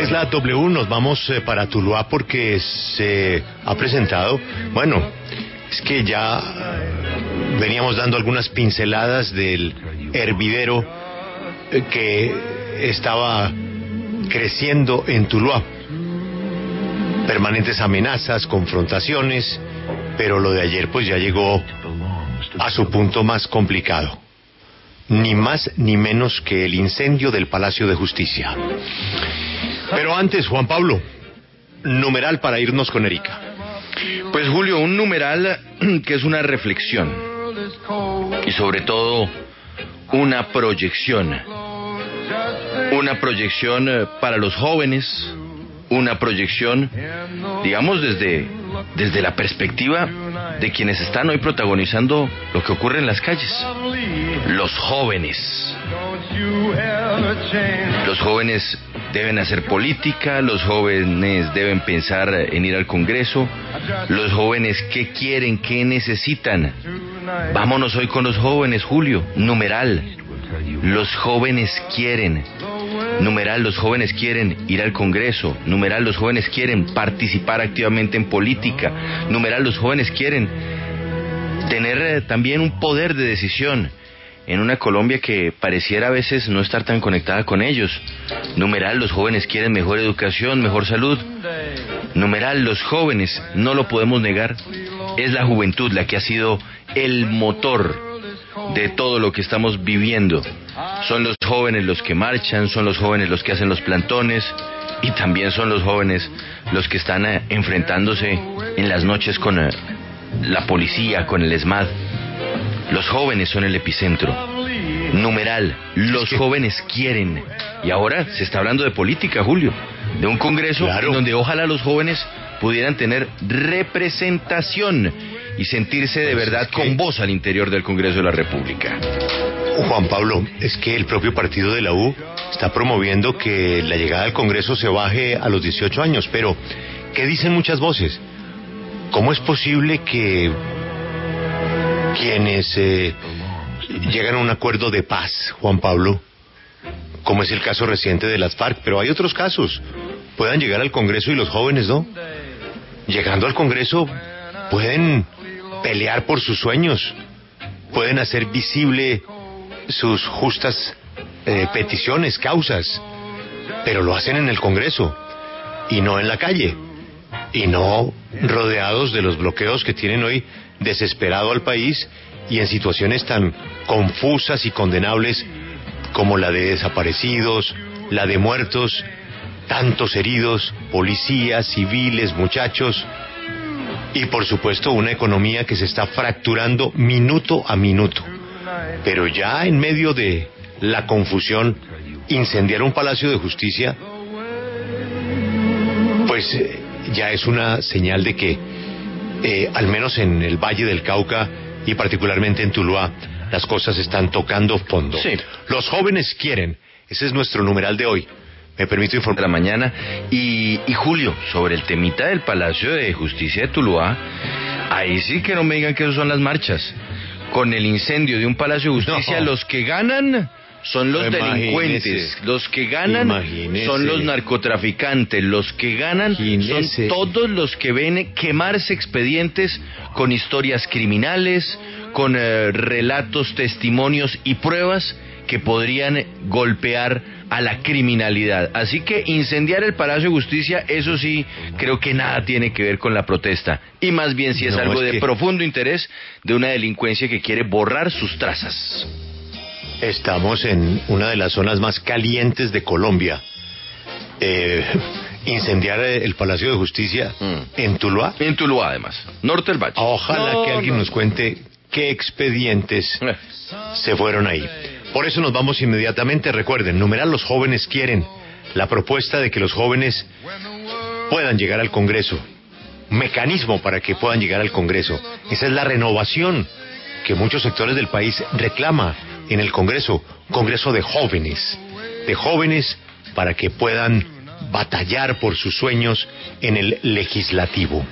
es la W, nos vamos eh, para Tuluá porque se ha presentado, bueno, es que ya veníamos dando algunas pinceladas del hervidero eh, que estaba creciendo en Tuluá. Permanentes amenazas, confrontaciones, pero lo de ayer pues ya llegó a su punto más complicado. Ni más ni menos que el incendio del Palacio de Justicia. Pero antes, Juan Pablo, numeral para irnos con Erika. Pues Julio, un numeral que es una reflexión y sobre todo una proyección. Una proyección eh, para los jóvenes, una proyección, digamos, desde, desde la perspectiva de quienes están hoy protagonizando lo que ocurre en las calles. Los jóvenes. Los jóvenes deben hacer política, los jóvenes deben pensar en ir al Congreso, los jóvenes qué quieren, qué necesitan. Vámonos hoy con los jóvenes, Julio, numeral. Los jóvenes quieren, numeral, los jóvenes quieren ir al Congreso, numeral, los jóvenes quieren participar activamente en política, numeral, los jóvenes quieren tener eh, también un poder de decisión en una Colombia que pareciera a veces no estar tan conectada con ellos. Numeral, los jóvenes quieren mejor educación, mejor salud. Numeral, los jóvenes, no lo podemos negar, es la juventud la que ha sido el motor de todo lo que estamos viviendo. Son los jóvenes los que marchan, son los jóvenes los que hacen los plantones y también son los jóvenes los que están eh, enfrentándose en las noches con eh, la policía, con el ESMAD. Los jóvenes son el epicentro. Numeral, los jóvenes quieren. Y ahora se está hablando de política, Julio. De un Congreso en donde ojalá los jóvenes pudieran tener representación y sentirse de verdad con voz al interior del Congreso de la República. Juan Pablo, es que el propio partido de la U está promoviendo que la llegada al Congreso se baje a los 18 años, pero ¿qué dicen muchas voces? ¿Cómo es posible que quienes eh, llegan a un acuerdo de paz, Juan Pablo, como es el caso reciente de las FARC, pero hay otros casos, puedan llegar al Congreso y los jóvenes, ¿no? Llegando al Congreso pueden pelear por sus sueños, pueden hacer visible sus justas eh, peticiones, causas, pero lo hacen en el Congreso y no en la calle y no rodeados de los bloqueos que tienen hoy desesperado al país y en situaciones tan confusas y condenables como la de desaparecidos, la de muertos, tantos heridos, policías, civiles, muchachos, y por supuesto una economía que se está fracturando minuto a minuto. Pero ya en medio de la confusión, incendiar un palacio de justicia, pues eh, ya es una señal de que, eh, al menos en el Valle del Cauca y particularmente en Tuluá, las cosas están tocando fondo. Sí. Los jóvenes quieren, ese es nuestro numeral de hoy. Me permito de informar. la mañana. Y, y Julio, sobre el temita del Palacio de Justicia de Tuluá, ahí sí que no me digan que eso son las marchas. Con el incendio de un Palacio de Justicia, No. los que ganan son los Imagínese. delincuentes, los que ganan Imagínese. son los narcotraficantes, los que ganan Imagínese. son todos los que ven quemarse expedientes con historias criminales, con eh, relatos, testimonios y pruebas que podrían golpear a la criminalidad. Así que incendiar el Palacio de Justicia, eso sí, creo que nada tiene que ver con la protesta. Y más bien si es No, algo es de que- profundo interés de una delincuencia que quiere borrar sus trazas. Estamos en una de las zonas más calientes de Colombia. Eh, incendiar eh, el Palacio de Justicia Mm. en Tuluá. En Tuluá, además. Norte del Valle. Ojalá No, que alguien no, nos cuente qué expedientes Eh. se fueron ahí. Por eso nos vamos inmediatamente. Recuerden, numeral los jóvenes quieren la propuesta de que los jóvenes puedan llegar al Congreso. Mecanismo para que puedan llegar al Congreso. Esa es la renovación que muchos sectores del país reclama en el Congreso. Congreso de jóvenes. De jóvenes para que puedan batallar por sus sueños en el legislativo.